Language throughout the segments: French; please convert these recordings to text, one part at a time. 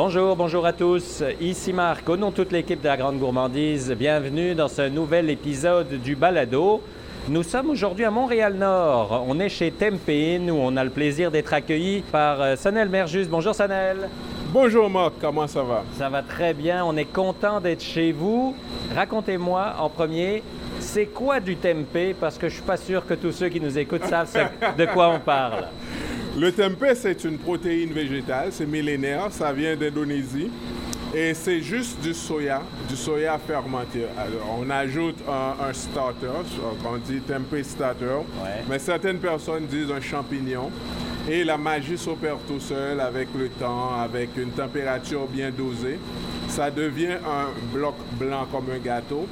Bonjour, bonjour à tous. Ici Marc, au nom de toute l'équipe de la Grande Gourmandise, bienvenue dans ce nouvel épisode du Balado. Nous sommes aujourd'hui à Montréal-Nord. On est chez Tempéine où on a le plaisir d'être accueilli par euh, Sanel Merjus. Bonjour Sanel. Bonjour Marc, comment ça va? Ça va très bien. On est content d'être chez vous. Racontez-moi en premier, c'est quoi du tempeh? Parce que je suis pas sûr que tous ceux qui nous écoutent savent de quoi on parle. Le tempeh, c'est une protéine végétale, c'est millénaire, ça vient d'Indonésie. Et c'est juste du soya, du soya fermenté. Alors, on ajoute un, starter, on dit tempeh starter, mais certaines personnes disent un champignon. Et la magie s'opère tout seul avec le temps, avec une température bien dosée ça devient un bloc blanc comme un gâteau.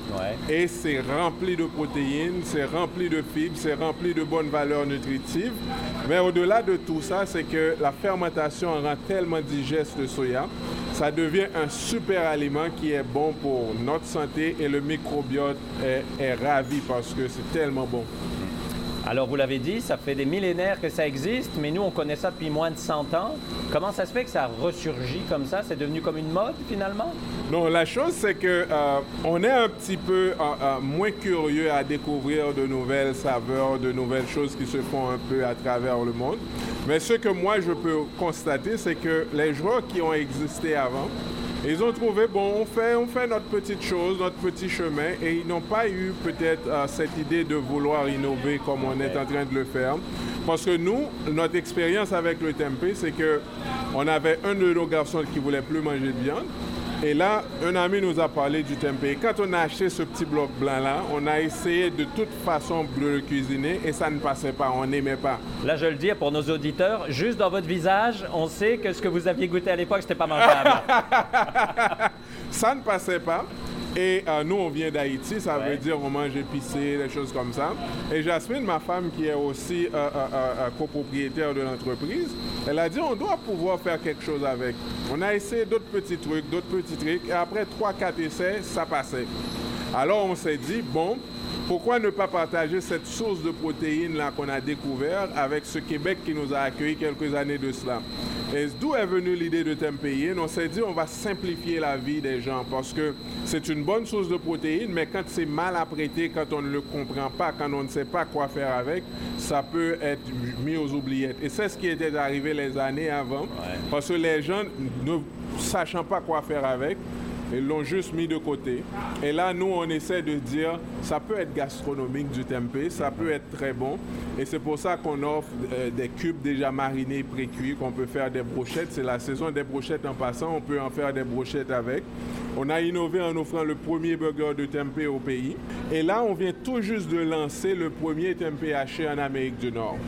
Et c'est rempli de protéines, c'est rempli de fibres, c'est rempli de bonnes valeurs nutritives. Mais au-delà de tout ça, c'est que la fermentation rend tellement digeste le soya. Ça devient un super aliment qui est bon pour notre santé et le microbiote est, est ravi parce que c'est tellement bon. Alors, vous l'avez dit, ça fait des millénaires que ça existe, mais nous, on connaît ça depuis moins de 100 ans. Comment ça se fait que ça ressurgit comme ça? C'est devenu comme une mode, finalement? Non, la chose, c'est que euh, on est un petit peu euh, euh, moins curieux à découvrir de nouvelles saveurs, de nouvelles choses qui se font un peu à travers le monde. Mais ce que moi, je peux constater, c'est que les joueurs qui ont existé avant, ils ont trouvé, bon, on fait, on fait notre petite chose, notre petit chemin, et ils n'ont pas eu peut-être euh, cette idée de vouloir innover comme on est en train de le faire. Parce que nous, notre expérience avec le tempeh, c'est que on avait un de nos garçons qui voulait plus manger de viande. Et là, un ami nous a parlé du tempeh. Quand on a acheté ce petit bloc blanc-là, on a essayé de toute façon de le cuisiner et ça ne passait pas, on n'aimait pas. Là, je le dis pour nos auditeurs, juste dans votre visage, on sait que ce que vous aviez goûté à l'époque, c'était pas mangeable. ça ne passait pas. Et euh, nous, on vient d'Haïti, ça veut dire on mange épicé, des choses comme ça. Et Jasmine, ma femme, qui est aussi euh, euh, copropriétaire de l'entreprise, elle a dit on doit pouvoir faire quelque chose avec. On a essayé d'autres petits trucs, d'autres petits trucs, et après 3-4 essais, ça passait. Alors on s'est dit, bon, pourquoi ne pas partager cette source de protéines là qu'on a découvert avec ce Québec qui nous a accueillis quelques années de cela? Et d'où est venue l'idée de Tempéine? On s'est dit on va simplifier la vie des gens parce que c'est une bonne source de protéines, mais quand c'est mal apprêté, quand on ne le comprend pas, quand on ne sait pas quoi faire avec, ça peut être mis aux oubliettes. Et c'est ce qui était arrivé les années avant, parce que les gens, ne sachant pas quoi faire avec, ils l'ont juste mis de côté. Et là, nous, on essaie de dire, ça peut être gastronomique du tempeh, ça peut être très bon. Et c'est pour ça qu'on offre euh, des cubes déjà marinés, pré-cuits, qu'on peut faire des brochettes. C'est la saison des brochettes en passant, on peut en faire des brochettes avec. On a innové en offrant le premier burger de tempeh au pays. Et là, on vient tout juste de lancer le premier tempeh haché en Amérique du Nord.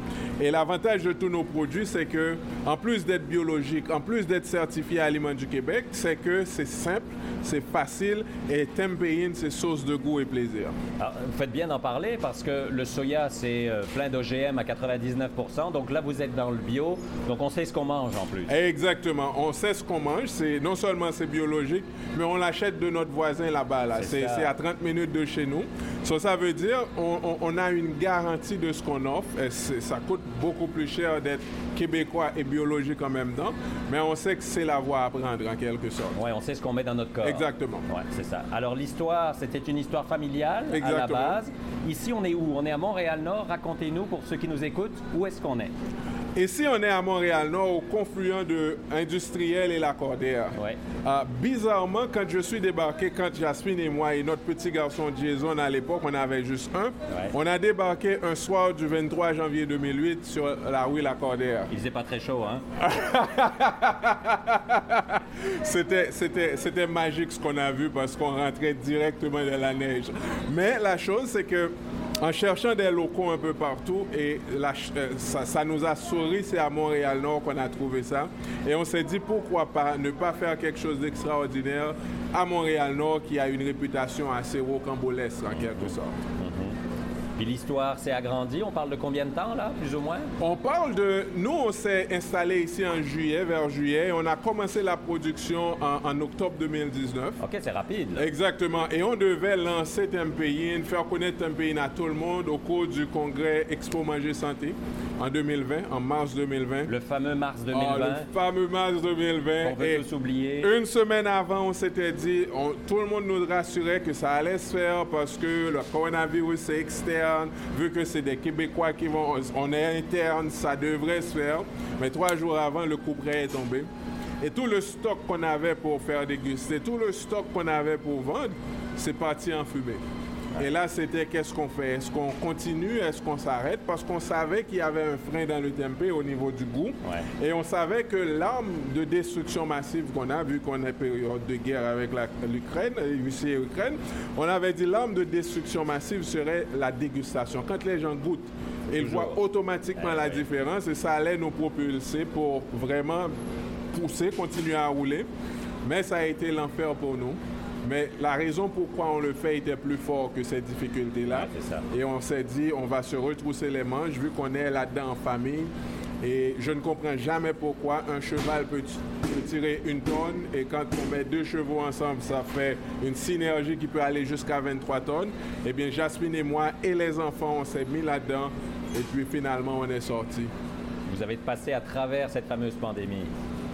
Et l'avantage de tous nos produits, c'est que, en plus d'être biologique, en plus d'être certifié Aliments du Québec, c'est que c'est simple, c'est facile et tempéine, c'est source de goût et plaisir. vous faites bien d'en parler parce que le soya, c'est euh, plein d'OGM à 99 Donc là, vous êtes dans le bio, donc on sait ce qu'on mange en plus. Exactement, on sait ce qu'on mange. C'est non seulement c'est biologique, mais on l'achète de notre voisin là-bas. Là. C'est à 30 minutes de chez nous. Ça veut dire on, on, a une garantie de ce qu'on offre. Et ça coûte beaucoup plus cher d'être québécois et biologique en même temps, mais on sait que c'est la voie à prendre en quelque sorte. Oui, on sait ce qu'on met dans notre corps. Exactement. Oui, c'est ça. Alors l'histoire, c'était une histoire familiale à la base. Ici, on est où? On est à Montréal-Nord. Racontez-nous pour ceux qui nous écoutent, où est-ce qu'on est? Ici, on est à Montréal-Nord, au confluent de Industriel et la Cordère. Euh, bizarrement, quand je suis débarqué, quand Jasmine et moi et notre petit garçon Jason, à l'époque, on avait juste un, on a débarqué un soir du 23 janvier 2008 sur la rue La Cordère. Il faisait pas très chaud, hein? c'était, c'était, c'était magique ce qu'on a vu parce qu'on rentrait directement dans la neige. Mais la chose, c'est que en cherchant des locaux un peu partout et euh, ça, nous a souri, c'est à Montréal-Nord qu'on a trouvé ça. Et on s'est dit pourquoi pas ne pas faire quelque chose d'extraordinaire à Montréal-Nord qui a une réputation assez rocambolesque en quelque sorte. Puis l'histoire s'est agrandie. On parle de combien de temps, là, plus ou moins? On parle de... Nous, on s'est installé ici en juillet, vers juillet. On a commencé la production en, octobre 2019. OK, c'est rapide. Exactement. Et on devait lancer Tempeyin, faire connaître Tempeyin à tout le monde au cours du congrès Expo Manger Santé en 2020, en mars 2020. Le fameux mars 2020. Ah, le fameux mars 2020. On peut tous oublier. Une semaine avant, on s'était dit, tout le monde nous rassurait que ça allait se faire parce que le coronavirus est externe, vu que c'est des Québécois qui vont, on est interne, ça devrait se faire. Mais trois jours avant, le coup près est tombé. Et tout le stock qu'on avait pour faire déguster, tout le stock qu'on avait pour vendre, c'est parti en fumée. Et là, c'était qu'est-ce qu'on fait? Est-ce qu'on continue? Est-ce qu'on s'arrête? Parce qu'on savait qu'il y avait un frein dans le tempeh au niveau du goût. Et on savait que l'arme de destruction massive qu'on a, vu qu'on est période de guerre avec l'Ukraine, Russie et Ukraine, on avait dit l'arme de destruction massive serait la dégustation. Quand les gens goûtent, ils voient automatiquement la différence et ça allait nous propulser pour vraiment pousser, continuer à rouler. Mais ça a été l'enfer pour nous. Mais la raison pourquoi on le fait était plus fort que ces difficultés-là. et on s'est dit, on va se retrousser les manches, vu qu'on est là-dedans en famille. Et je ne comprends jamais pourquoi un cheval peut, tirer une tonne et quand on met deux chevaux ensemble, ça fait une synergie qui peut aller jusqu'à 23 tonnes. Eh bien, Jasmine et moi et les enfants, on s'est mis là-dedans et puis finalement, on est sorti. Vous avez passé à travers cette fameuse pandémie.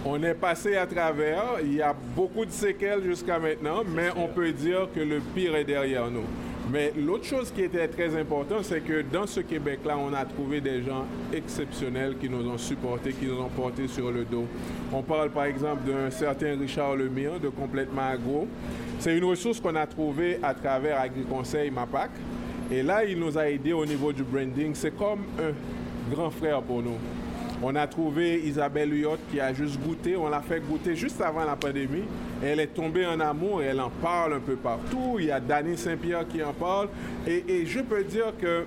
On est passé à travers. Il y a beaucoup de séquelles jusqu'à maintenant, mais on peut dire que le pire est derrière nous. Mais l'autre chose qui était très importante, c'est que dans ce Québec-là, on a trouvé des gens exceptionnels qui nous ont supportés, qui nous ont portés sur le dos. On parle par exemple d'un certain Richard Lemire de Complètement Agro. C'est une ressource qu'on a trouvée à travers AgriConseil MAPAC. Et là, il nous a aidés au niveau du branding. C'est comme un grand frère pour nous. On a trouvé Isabelle Huyot qui a juste goûté. On l'a fait goûter juste avant la pandémie. Elle est tombée en amour elle en parle un peu partout. Il y a Danny Saint-Pierre qui en parle. Et je peux dire que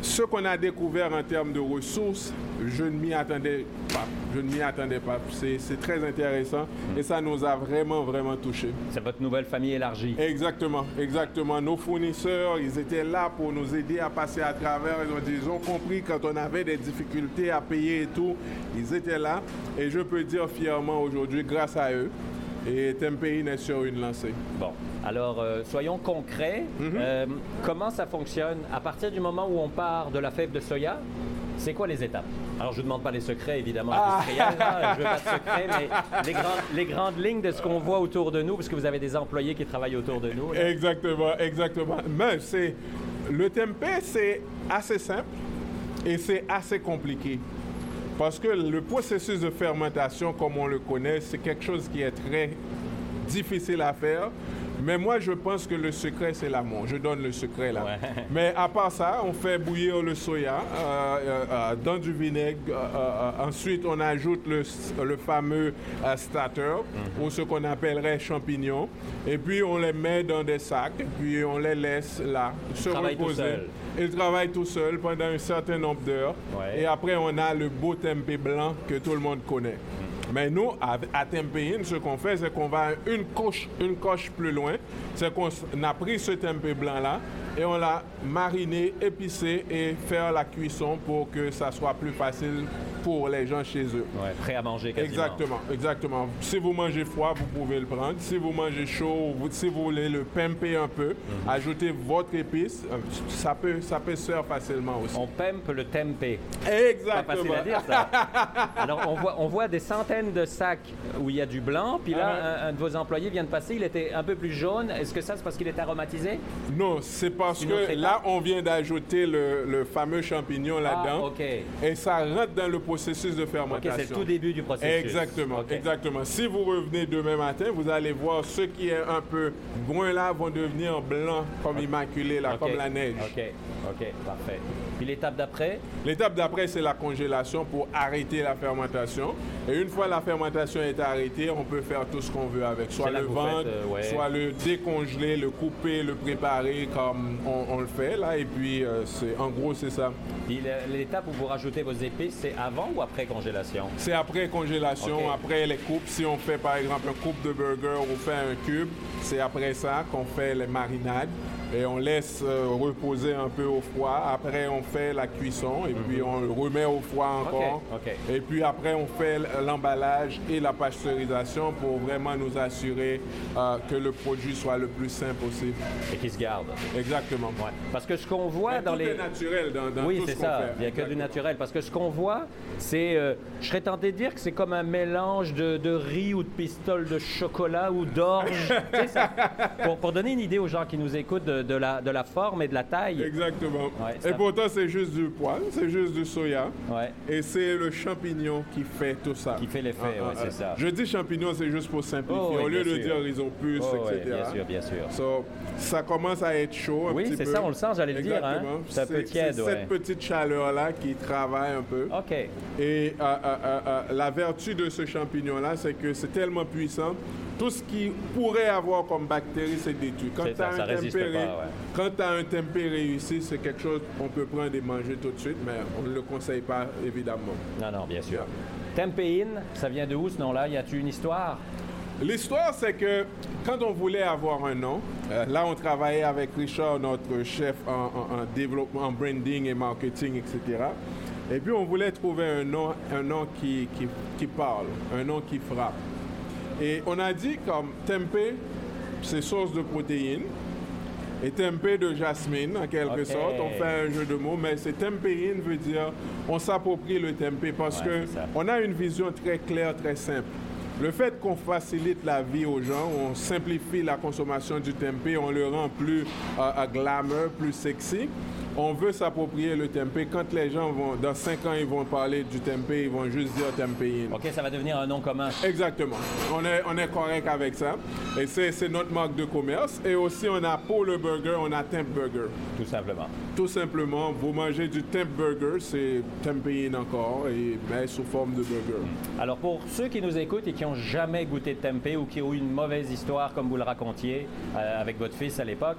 ce qu'on a découvert en termes de ressources, je ne m'y attendais pas. Je ne m'y attendais pas. C'est très intéressant et ça nous a vraiment, vraiment touchés. C'est votre nouvelle famille élargie. Exactement, exactement. Nos fournisseurs, ils étaient là pour nous aider à passer à travers. Ils ont, dit, ils ont compris quand on avait des difficultés à payer et tout. Ils étaient là et je peux dire fièrement aujourd'hui, grâce à eux, et Tempein est sur une lancée. Bon, alors euh, soyons concrets. Mhm. Euh, comment ça fonctionne? À partir du moment où on part de la fève de soya, c'est quoi les étapes? Alors, je ne demande pas les secrets, évidemment, ah. je veux pas de secrets, mais les, grandes lignes de ce qu'on voit autour de nous, parce que vous avez des employés qui travaillent autour de nous. Exactement, exactement. Mais c'est... Le tempeh, c'est assez simple et c'est assez compliqué. Parce que le processus de fermentation, comme on le connaît, c'est quelque chose qui est très difficile à faire. Mais moi, je pense que le secret, c'est l'amour. Je donne le secret là. Mais à part ça, on fait bouillir le soya euh, euh, euh, dans du vinaigre. ensuite, on ajoute le, le fameux starter, mhm. ou ce qu'on appellerait champignons. Et puis, on les met dans des sacs, et puis on les laisse là, se reposer. Ils travaillent tout seul pendant un certain nombre d'heures. Et après, on a le beau tempeh blanc que tout le monde connaît. Mais nous, à, à ce qu'on fait, c'est qu'on va une coche, une coche plus loin. C'est qu'on a pris ce tempeh blanc-là et on l'a mariné, épicé et faire la cuisson pour que ça soit plus facile pour les gens chez eux. Ouais, prêt à manger quasiment. Exactement, exactement. Si vous mangez froid, vous pouvez le prendre. Si vous mangez chaud, si vous voulez le pimper un peu, mhm. ajoutez votre épice. Euh, ça peut, ça peut se faire facilement aussi. On pimpe le tempeh. Exactement. Pas facile à dire ça. Alors on voit, on voit des centaines de sacs où il y a du blanc, puis là ah un, de vos employés vient de passer, il était un peu plus jaune. Est-ce que ça c'est parce qu'il est aromatisé? Non, c'est parce que là on vient d'ajouter le, fameux champignon là-dedans. Ah, Et ça rentre dans le processus de fermentation. c'est le tout début du processus. Exactement, exactement. Si vous revenez demain matin, vous allez voir ceux qui est un peu brun là vont devenir blancs comme immaculés là, comme la neige. Ok, ok, parfait. Puis l'étape d'après? L'étape d'après, c'est la congélation pour arrêter la fermentation. Et une fois la fermentation est arrêtée, on peut faire tout ce qu'on veut avec. Soit le vendre, euh, soit le décongeler, le couper, le préparer comme on, le fait là. Et puis, euh, c'est en gros, c'est ça. L'étape où vous rajoutez vos épices, c'est avant ou après congélation? C'est après congélation, après les coupes. Si on fait par exemple un coupe de burger ou fait un cube, c'est après ça qu'on fait les marinades. Et on laisse euh, reposer un peu au froid. Après, on fait la cuisson et puis on le remet au froid encore. Et puis après, on fait l'emballage et la pasteurisation pour vraiment nous assurer euh, que le produit soit le plus sain possible. Et qui se garde. Exactement. Ouais. Parce que ce qu'on voit Mais dans tout les... est naturel dans, dans Oui, tout c'est ce ça. fait. Il n'y a que du naturel. Parce que ce qu'on voit, c'est. euh, je serais tenté de dire que c'est comme un mélange de, de riz ou de pistoles de chocolat ou d'orge. Ça- pour, pour donner une idée aux gens qui nous écoutent de, de la, de la forme et de la taille. Exactement. Ouais, et ça- pourtant, c'est juste du poil, c'est juste du soya. Ouais. Et c'est le champignon qui fait tout ça. Qui fait l'effet, Ah, ouais, ah, c'est ah. ça. Je dis champignon, c'est juste pour simplifier. Oh, oui, Au lieu de sûr. dire ils ont plus, Oh, etc. bien sûr, bien sûr. So, ça commence à être chaud un Oui, c'est ça, on le sent, j'allais le dire, hein. C'est un peu C'est- tiède, ouais. cette petite chaleur-là qui travaille un peu. OK. Et euh, euh, euh, la vertu de ce champignon-là, c'est que c'est tellement puissant. Tout ce qui pourrait avoir comme bactérie, c'est détruit. Quand tu as, un ouais. tempé réussi, c'est quelque chose qu'on peut prendre et manger tout de suite, mais on ne le conseille pas, évidemment. Non, non, bien sûr. Tempeh-in, ça vient de où ce nom-là? Y a-tu une histoire? L'histoire, c'est que quand on voulait avoir un nom, euh, là, on travaillait avec Richard, notre chef en, en- en développement, en branding et marketing, etc. Et puis, on voulait trouver un nom, un nom qui, qui, qui parle, un nom qui frappe. Et on a dit comme tempeh, c'est source de protéines. Et tempeh de jasmine, en quelque sorte. On fait un jeu de mots, mais c'est tempeh-in veut dire on s'approprie le tempeh parce Ouais, que c'est ça. on a une vision très claire, très simple. Le fait qu'on facilite la vie aux gens, on simplifie la consommation du tempeh, on le rend plus euh, euh, glamour, plus sexy. On veut s'approprier le tempeh. Quand les gens vont, dans cinq ans, ils vont parler du tempeh, ils vont juste dire tempeh-in. OK, ça va devenir un nom commun. Exactement. On est, on est correct avec ça. Et c'est notre marque de commerce. Et aussi, on a pour le burger, on a Temp Burger. Tout simplement. Tout simplement, vous mangez du Temp Burger, c'est Tempeh-in encore, et, mais sous forme de burger. Alors, pour ceux qui nous écoutent et qui n'ont jamais goûté de tempeh ou qui ont eu une mauvaise histoire, comme vous le racontiez euh, avec votre fils à l'époque,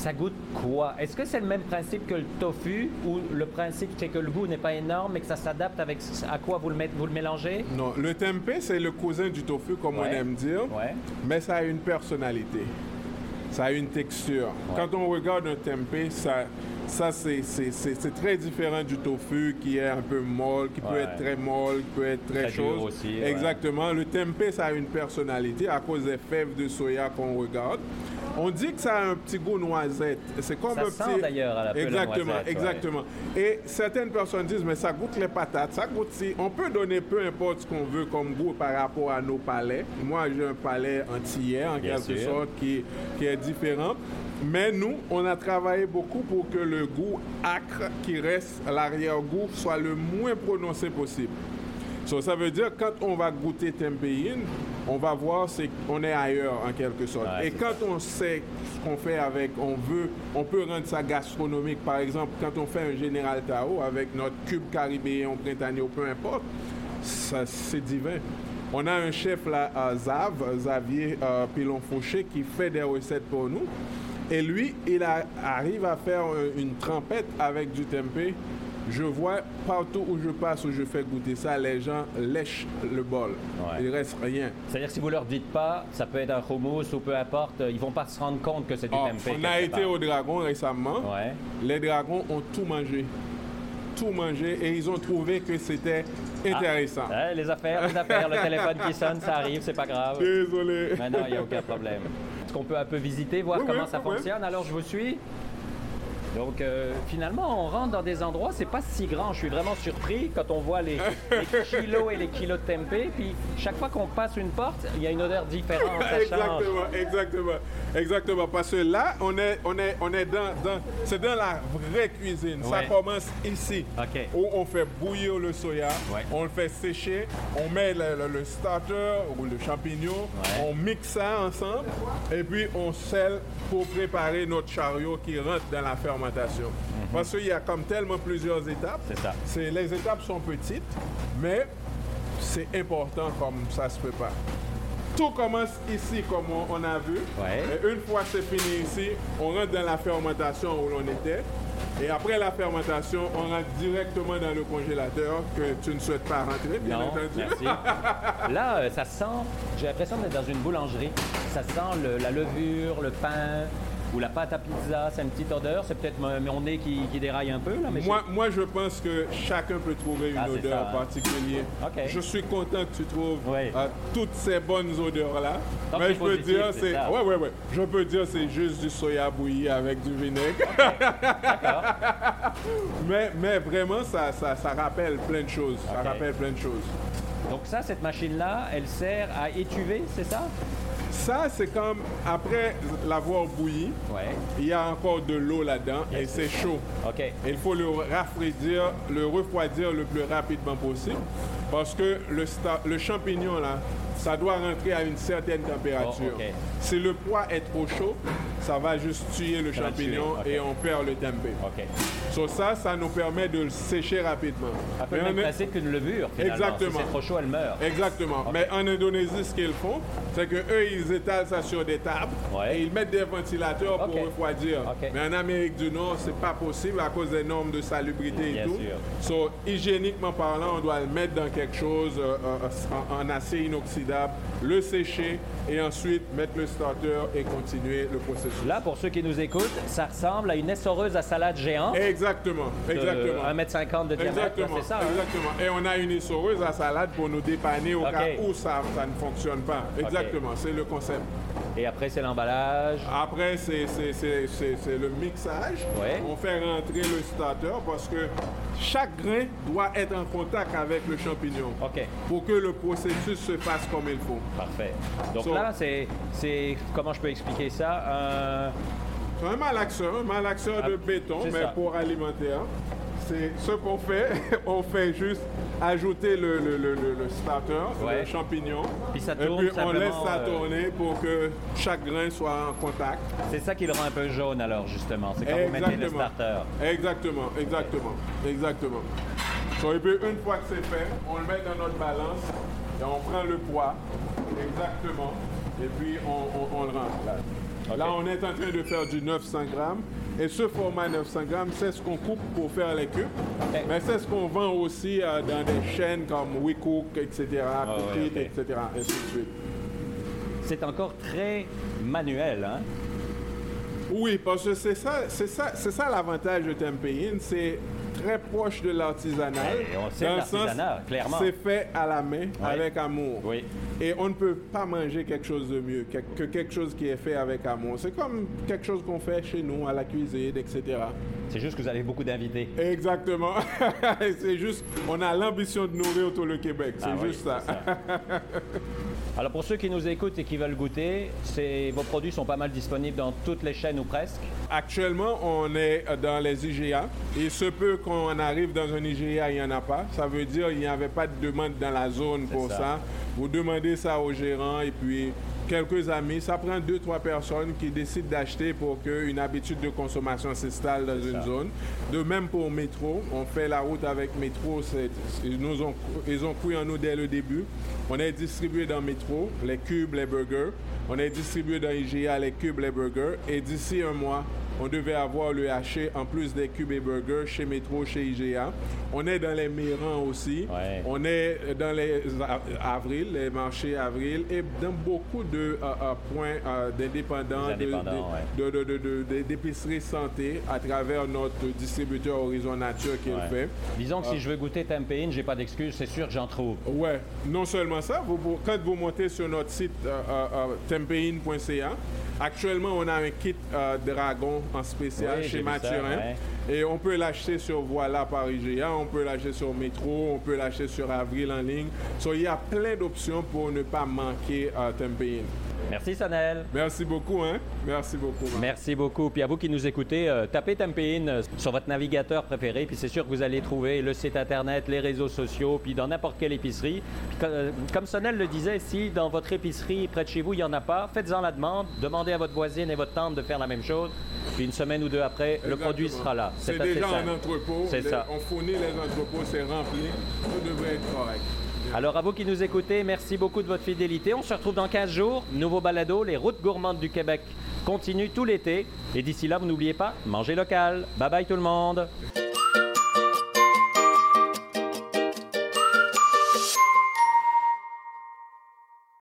ça goûte quoi? Est-ce que c'est le même principe que le tofu ou le principe c'est que le goût n'est pas énorme mais que ça s'adapte avec à quoi vous le, mettez, vous le mélangez? Non, le tempeh, c'est le cousin du tofu, comme on aime dire, Ouais. mais ça a une personnalité. Ça a une texture. Quand on regarde un tempeh, ça, ça c'est, c'est- c'est- c'est très différent du tofu qui est un peu molle, qui peut Ouais. être très molle, qui peut être très, Très chose. aussi, ouais. Exactement. Le tempeh, ça a une personnalité à cause des fèves de soya qu'on regarde. On dit que ça a un petit goût noisette. C'est comme Ça un sent petit... d'ailleurs à la Exactement, ouais. exactement. Et certaines personnes disent, mais ça goûte les patates, ça goûte si. On peut donner peu importe ce qu'on veut comme goût par rapport à nos palais. Moi, j'ai un palais antillais, en Bien quelque sûr. sorte, qui, qui est différent. Mais nous, on a travaillé beaucoup pour que le goût acre qui reste, l'arrière-goût, soit le moins prononcé possible. So, ça veut dire quand on va goûter tempeh-in, on va voir c'est qu'on est ailleurs en quelque sorte. Et quand on sait ce qu'on fait avec, on veut, on peut rendre ça gastronomique. Par exemple, quand on fait un Général Tao avec notre cube caribéen printanier peu importe, ça, c'est divin. On a un chef là, à Zav, Xavier euh, Pilon-Fauché, qui fait des recettes pour nous. Et lui, il a- arrive à faire euh, une trempette avec du tempeh. Je vois partout où je passe, où je fais goûter ça, les gens lèchent le bol. Ouais. Il reste rien. C'est-à-dire que si vous leur dites pas, ça peut être un hummus ou peu importe, euh, ils vont pas se rendre compte que c'est du Ah, tempeh. on a été part. au Dragon récemment. Ouais. Les dragons ont tout mangé. Tout mangé et ils ont trouvé que c'était intéressant. Ouais, les affaires, les affaires, le téléphone qui sonne, ça arrive, c'est pas grave. Désolé. Mais non, il n'y a aucun problème. Est-ce qu'on peut un peu visiter, voir Oui, comment oui, ça oui. fonctionne? Alors, je vous suis. Donc, euh, finalement, on rentre dans des endroits, c'est pas si grand. Je suis vraiment surpris quand on voit les, les kilos et les kilos de tempeh. Puis, chaque fois qu'on passe une porte, il y a une odeur différente. Ça change. exactement, exactement, exactement. Parce que là, on est, on est, on est dans, dans- c'est dans la vraie cuisine. Ça commence ici, où on fait bouillir le soya, Ouais. on le fait sécher, on met le, le- le starter ou le champignon, Ouais. on mixe ça ensemble, et puis on scelle pour préparer notre chariot qui rentre dans la fermentation. Parce qu'il y a comme tellement plusieurs étapes. Mhm. C'est ça. C'est- les étapes sont petites, mais c'est important comme ça se prépare. Tout commence ici, comme on, on a vu. Ouais. Et une fois c'est fini ici, on rentre dans la fermentation où l'on était. Et après la fermentation, on rentre directement dans le congélateur que tu ne souhaites pas rentrer, bien Non, entendu. merci. Là, euh, ça sent, j'ai l'impression d'être dans une boulangerie. Ça sent le- la levure, le pain. Ou la pâte à pizza, c'est une petite odeur. C'est peut-être mon nez qui, déraille un peu là. Mais moi, moi, je pense que chacun peut trouver une ah, odeur hein. particulière. Je suis content que tu trouves euh, toutes ces bonnes odeurs là. mais je peux dire c'est, ouais, ouais, ouais. Je peux dire c'est juste du soya bouilli avec du vinaigre. mais, mais vraiment, ça, ça, ça rappelle plein de choses. Ça rappelle plein de choses. Donc ça, cette machine-là, elle sert à étuver, c'est ça? Ça, c'est comme après l'avoir bouilli, il y a encore de l'eau là-dedans et c'est chaud. il faut le rafraîchir, le refroidir le plus rapidement possible parce que le, le champignon, là, ça doit rentrer à une certaine température. Oh, si le poids est trop chaud, ça va juste tuer le champignon et on perd le tempeh. Ça, ça nous permet de le sécher rapidement. Un peu même qu'une levure, finalement. Exactement. Si c'est trop chaud, elle meurt. Exactement. Mais en Indonésie, ce qu'ils font, c'est qu'eux, ils étalent ça sur des tables et ils mettent des ventilateurs pour refroidir. Mais en Amérique du Nord, c'est pas possible à cause des normes de salubrité et tout. So, hygiéniquement parlant, on doit le mettre dans quelque chose euh, euh, en acier inoxydable, le sécher et ensuite mettre le starter et continuer le processus. Là, pour ceux qui nous écoutent, ça ressemble à une essoreuse à salade géante. Exactement, exactement. 1m50 de diamètre, c'est ça? Hein? Exactement. Et on a une essoreuse à salade pour nous dépanner au cas où ça, ça ne fonctionne pas. Exactement, c'est le concept. Et après, c'est l'emballage. Après, c'est le mixage. On fait rentrer le starter parce que chaque grain doit être en contact avec le champignon pour que le processus se fasse comme il faut. Parfait. Donc là, c'est, comment je peux expliquer ça? Un malaxeur, un malaxeur de ah, béton, mais pour alimentaire c'est ce qu'on fait. on fait juste ajouter le, starter, le champignon. Puis ça tourne, et puis on laisse ça euh, tourner pour que chaque grain soit en contact. C'est ça qui le rend un peu jaune alors justement. C'est quand vous mettez le starter. Exactement, exactement, exactement. et puis une fois que c'est fait, on le met dans notre balance et on prend le poids exactement et puis on, le rentre là. Là, on est en train de faire du 900 grammes. Et ce format 900 grammes, c'est ce qu'on coupe pour faire les cubes. Mais c'est ce qu'on vend aussi euh, dans des chaînes comme WeCook, etc., ah, etc., ainsi de suite. C'est encore très manuel, hein? Oui, parce que c'est ça, c'est ça, c'est ça l'avantage de Tempéine, c'est très proche de l'artisanal. on sait l'artisanat, clairement. C'est fait à la main, avec amour. Oui. Et on ne peut pas manger quelque chose de mieux que quelque chose qui est fait avec amour. C'est comme quelque chose qu'on fait chez nous, à la cuisine, etc. C'est juste que vous avez beaucoup d'invités. Exactement. c'est juste, on a l'ambition de nourrir tout le Québec. C'est ah juste ça. Alors pour ceux qui nous écoutent et qui veulent goûter, vos produits sont pas mal disponibles dans toutes les chaînes ou presque. Actuellement, on est dans les IGA. Il se peut qu'on arrive dans un IGA, il n'y en a pas. Ça veut dire qu'il n'y avait pas de demande dans la zone pour ça. Vous demandez ça au gérant et puis quelques amis. Ça prend deux, trois personnes qui décident d'acheter pour qu'une habitude de consommation s'installe dans une zone. De même pour Métro, on fait la route avec Métro. Ils, nous ont, ils ont cru en nous dès le début. On est distribué dans Métro, les cubes, les burgers. On est distribué dans IGA, les cubes, les burgers. Et d'ici un mois, on devait avoir le haché en plus des cubes et burgers chez Métro, chez IGA. On est dans les Mérans aussi. On est dans les avril, les marchés avril et dans beaucoup de euh, euh, points euh, d'indépendants, d'épiceries santé à travers notre distributeur Horizon Nature qui le fait. Disons que si je veux goûter Tempéine, j'ai pas d'excuse, c'est sûr que j'en trouve. Ouais. Non seulement ça, quand vous montez sur notre site tempéine.ca, actuellement on a un kit dragon en spécial chez Mathurin. Et on peut l'acheter sur Voilà par IGA, on peut l'acheter sur Métro, on peut l'acheter sur Avril en ligne. So, il y a plein d'options pour ne pas manquer euh, Tempéine. Merci Sanel. Merci beaucoup, hein? Merci beaucoup. Merci beaucoup. Puis à vous qui nous écoutez, euh, tapez Tempéine euh, sur votre navigateur préféré, puis c'est sûr que vous allez trouver le site internet, les réseaux sociaux, puis dans n'importe quelle épicerie. Euh, comme Sanel le disait, si dans votre épicerie près de chez vous il n'y en a pas, faites-en la demande, demandez à votre voisine et votre tante de faire la même chose, puis une semaine ou deux après, le produit sera là. C'est déjà un entrepôt. C'est ça. On fournit les entrepôts, c'est rempli, tout devrait être correct. Alors à vous qui nous écoutez, merci beaucoup de votre fidélité. On se retrouve dans 15 jours. Nouveau balado, les routes gourmandes du Québec continuent tout l'été. Et d'ici là, vous n'oubliez pas, mangez local. Bye bye tout le monde.